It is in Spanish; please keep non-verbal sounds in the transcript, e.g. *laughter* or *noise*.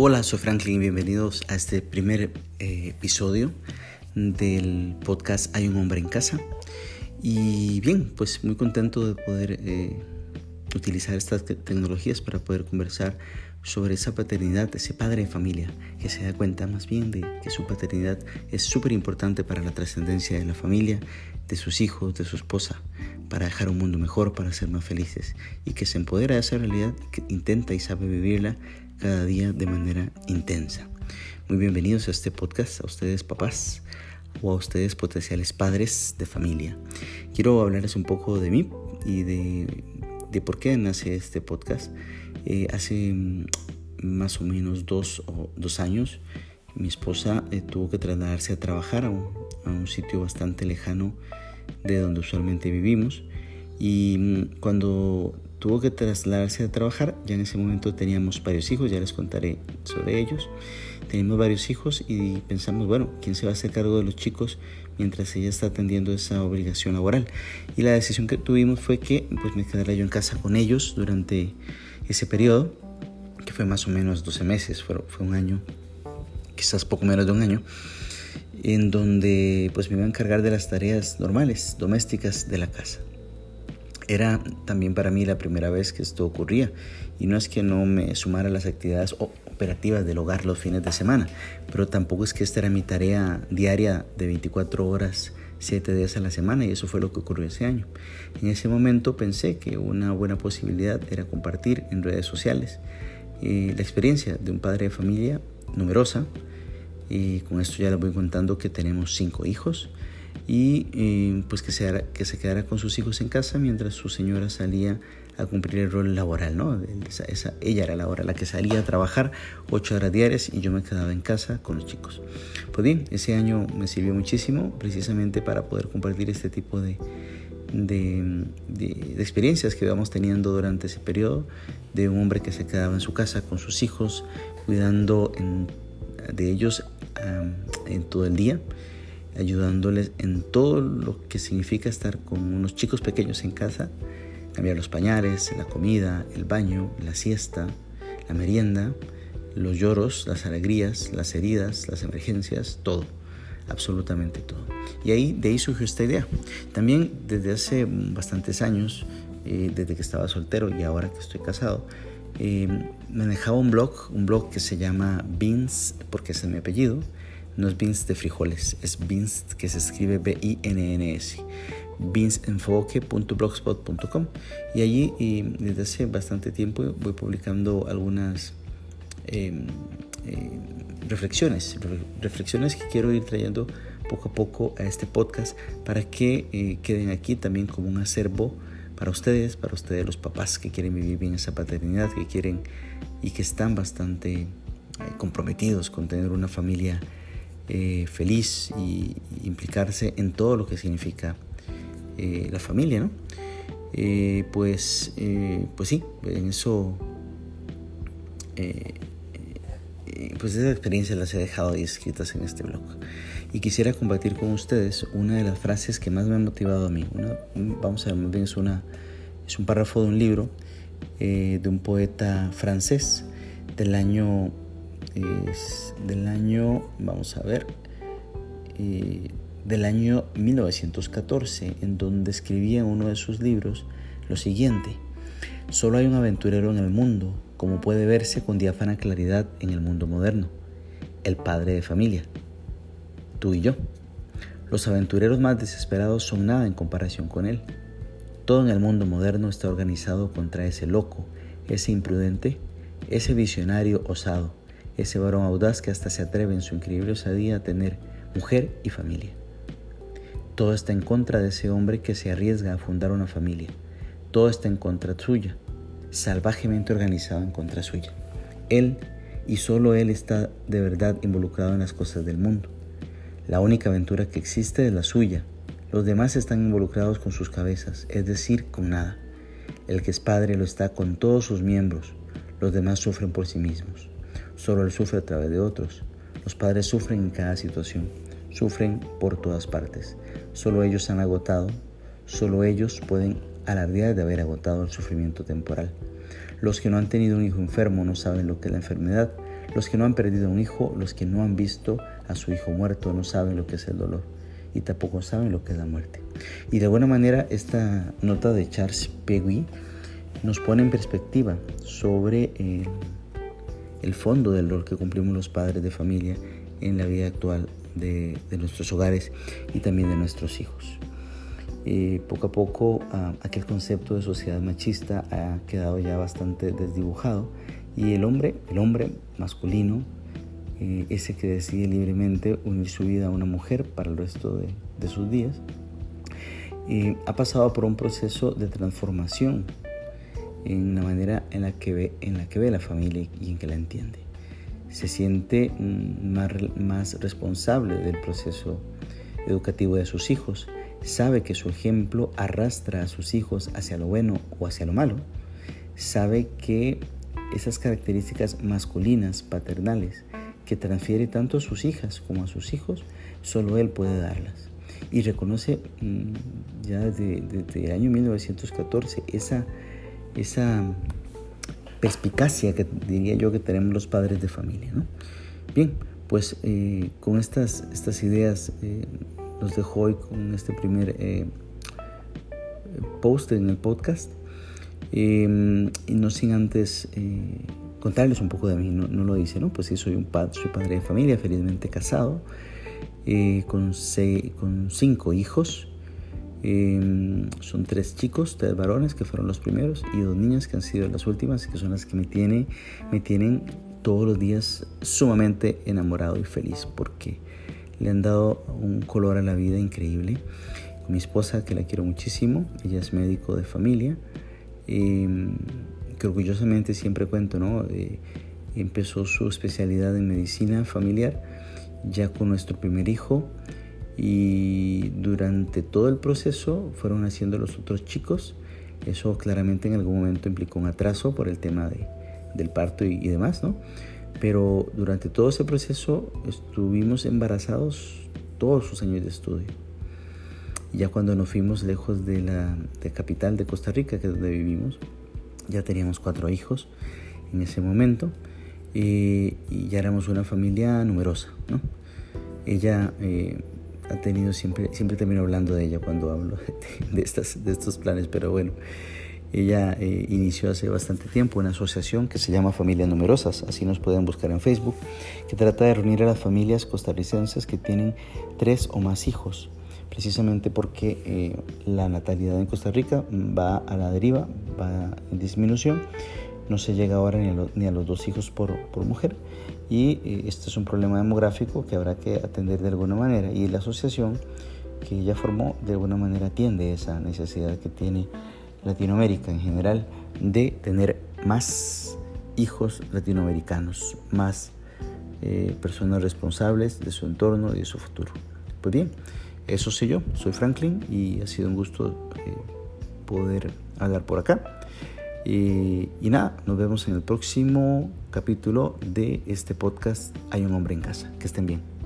Hola, soy Franklin y bienvenidos a este primer eh, episodio del podcast Hay un hombre en casa. Y bien, pues muy contento de poder eh, utilizar estas tecnologías para poder conversar sobre esa paternidad, ese padre de familia que se da cuenta más bien de que su paternidad es súper importante para la trascendencia de la familia, de sus hijos, de su esposa, para dejar un mundo mejor, para ser más felices y que se empodera de esa realidad, que intenta y sabe vivirla cada día de manera intensa. Muy bienvenidos a este podcast, a ustedes papás o a ustedes potenciales padres de familia. Quiero hablarles un poco de mí y de, de por qué nace este podcast. Eh, hace más o menos dos, o dos años mi esposa eh, tuvo que trasladarse a trabajar a un, a un sitio bastante lejano de donde usualmente vivimos y mm, cuando tuvo que trasladarse a trabajar, ya en ese momento teníamos varios hijos, ya les contaré sobre ellos. Teníamos varios hijos y pensamos, bueno, ¿quién se va a hacer cargo de los chicos mientras ella está atendiendo esa obligación laboral? Y la decisión que tuvimos fue que pues, me quedara yo en casa con ellos durante ese periodo, que fue más o menos 12 meses, fue, fue un año, quizás poco menos de un año en donde pues me iba a encargar de las tareas normales, domésticas de la casa. Era también para mí la primera vez que esto ocurría y no es que no me sumara a las actividades operativas del hogar los fines de semana, pero tampoco es que esta era mi tarea diaria de 24 horas, 7 días a la semana y eso fue lo que ocurrió ese año. En ese momento pensé que una buena posibilidad era compartir en redes sociales eh, la experiencia de un padre de familia numerosa y con esto ya les voy contando que tenemos cinco hijos y eh, pues que se, que se quedara con sus hijos en casa mientras su señora salía a cumplir el rol laboral, ¿no? Esa, ella era la hora la que salía a trabajar ocho horas diarias y yo me quedaba en casa con los chicos. Pues bien, ese año me sirvió muchísimo precisamente para poder compartir este tipo de, de, de, experiencias que íbamos teniendo durante ese periodo, de un hombre que se quedaba en su casa con sus hijos, cuidando de ellos en todo el día ayudándoles en todo lo que significa estar con unos chicos pequeños en casa, cambiar los pañales, la comida, el baño, la siesta, la merienda, los lloros, las alegrías, las heridas, las emergencias, todo, absolutamente todo. Y ahí, de ahí surgió esta idea. También desde hace bastantes años, eh, desde que estaba soltero y ahora que estoy casado, eh, manejaba un blog, un blog que se llama Beans, porque ese es mi apellido, no es beans de frijoles, es beans que se escribe B-I-N-N-S. beansenfoque.blogspot.com y allí y desde hace bastante tiempo voy publicando algunas em, eh, reflexiones, reflexiones que quiero ir trayendo poco a poco a este podcast para que eh, queden aquí también como un acervo para ustedes, para ustedes los papás que quieren vivir bien esa paternidad, que quieren y que están bastante eh, comprometidos con tener una familia eh, feliz y implicarse en todo lo que significa eh, la familia, ¿no? Eh, pues, pues sí, en eso, pues esas experiencias las he dejado ahí escritas en este blog. Y quisiera compartir con ustedes una de las frases que más me ha motivado a mí. vamos a ver, es, una, es un párrafo de un libro de un poeta francés del año es del año, vamos a ver, eh, del año 1914, en donde escribía en uno de sus libros lo siguiente, solo hay un aventurero en el mundo, como puede verse con diáfana claridad en el mundo moderno, el padre de familia, tú y yo. Los aventureros más desesperados son nada en comparación con él. Todo en el mundo moderno está organizado contra ese loco, ese imprudente, ese visionario osado, ese varón audaz que hasta se atreve en su increíble osadía a tener mujer y familia. Todo está en contra de ese hombre que se arriesga a fundar una familia. Todo está en contra suya, salvajemente organizado en contra suya. Él y solo él está de verdad involucrado en las cosas del mundo. La única aventura que existe es la suya. Los demás están involucrados con sus cabezas, es decir, con nada. El que es padre lo está con todos sus miembros. Los demás sufren por sí mismos. Solo Él sufre a través de otros. Los padres sufren en cada situación, sufren por todas partes. Solo ellos han agotado, solo ellos pueden alardear de haber agotado el sufrimiento temporal. Los que no han tenido un hijo enfermo no saben lo que es la enfermedad. Los que no han perdido un hijo, los que no han visto a su hijo muerto, no saben lo que es el dolor y tampoco saben lo que es la muerte. Y de alguna manera esta nota de Charles Peggy nos pone en perspectiva sobre eh, el fondo del rol que cumplimos los padres de familia en la vida actual de, nuestros hogares y también de nuestros hijos. Eh, poco a poco ah, aquel concepto de sociedad machista ha quedado ya bastante desdibujado y el hombre, el hombre masculino, eh, ese que decide libremente unir su vida a una mujer para el resto de, sus días, ha pasado por un proceso de transformación en la manera en la que ve, en la, que ve la familia y en que la entiende. Se siente mm, más, más responsable del proceso educativo de sus hijos, sabe que su ejemplo arrastra a sus hijos hacia lo bueno o hacia lo malo, sabe que esas características masculinas, paternales, que transfiere tanto a sus hijas como a sus hijos, solo él puede darlas. Y reconoce mm, ya desde, desde el año 1914 esa esa perspicacia que diría yo que tenemos los padres de familia. Bien, pues eh, con estas, estas ideas eh, los dejo hoy con este primer eh, post en el podcast. Em, y no sin antes contarles un poco de mí, no, lo dice, ¿no? Pues sí, soy un padre, soy padre de familia, felizmente casado, con, con cinco hijos. Em, son tres chicos, tres varones que fueron los primeros y dos niñas que han sido las últimas, que son las que me, tiene, me tienen todos los días sumamente enamorado y feliz porque le han dado un color a la vida increíble. mi esposa, que la quiero muchísimo, ella es médico de familia, em, que orgullosamente siempre cuento, ¿no? Eh, empezó su especialidad en medicina familiar ya con nuestro primer hijo y durante todo el proceso fueron haciendo los otros chicos. Eso claramente en algún momento implicó un atraso por el tema de, del parto y, demás, ¿no? Pero durante todo ese proceso estuvimos embarazados todos sus años de estudio. Y ya cuando nos fuimos lejos de la capital de Costa Rica, que es donde vivimos, ya teníamos cuatro hijos en ese momento y ya éramos una familia numerosa, ¿no? Ella eh, ha tenido siempre, siempre termino hablando de ella cuando hablo *laughs* de, estas, de estos planes, pero bueno, ella eh, inició hace bastante tiempo una asociación que se llama Familias Numerosas, así nos pueden buscar en Facebook, que trata de reunir a las familias costarricenses que tienen tres o más hijos, precisamente porque eh, la natalidad en Costa Rica va a la deriva, va en disminución, no se llega ahora ni a, ni a los dos hijos por, por mujer y eh, este es un problema demográfico que habrá que atender de alguna manera y la asociación que ella formó de alguna manera atiende esa necesidad que tiene Latinoamérica en general de tener más hijos latinoamericanos, más eh, personas responsables de su entorno y de su futuro. Pues bien, eso soy yo, soy Franklin y ha sido un gusto eh, poder hablar por acá. Y, nada, nos vemos en el próximo capítulo de este podcast Hay un hombre en casa. Que estén bien.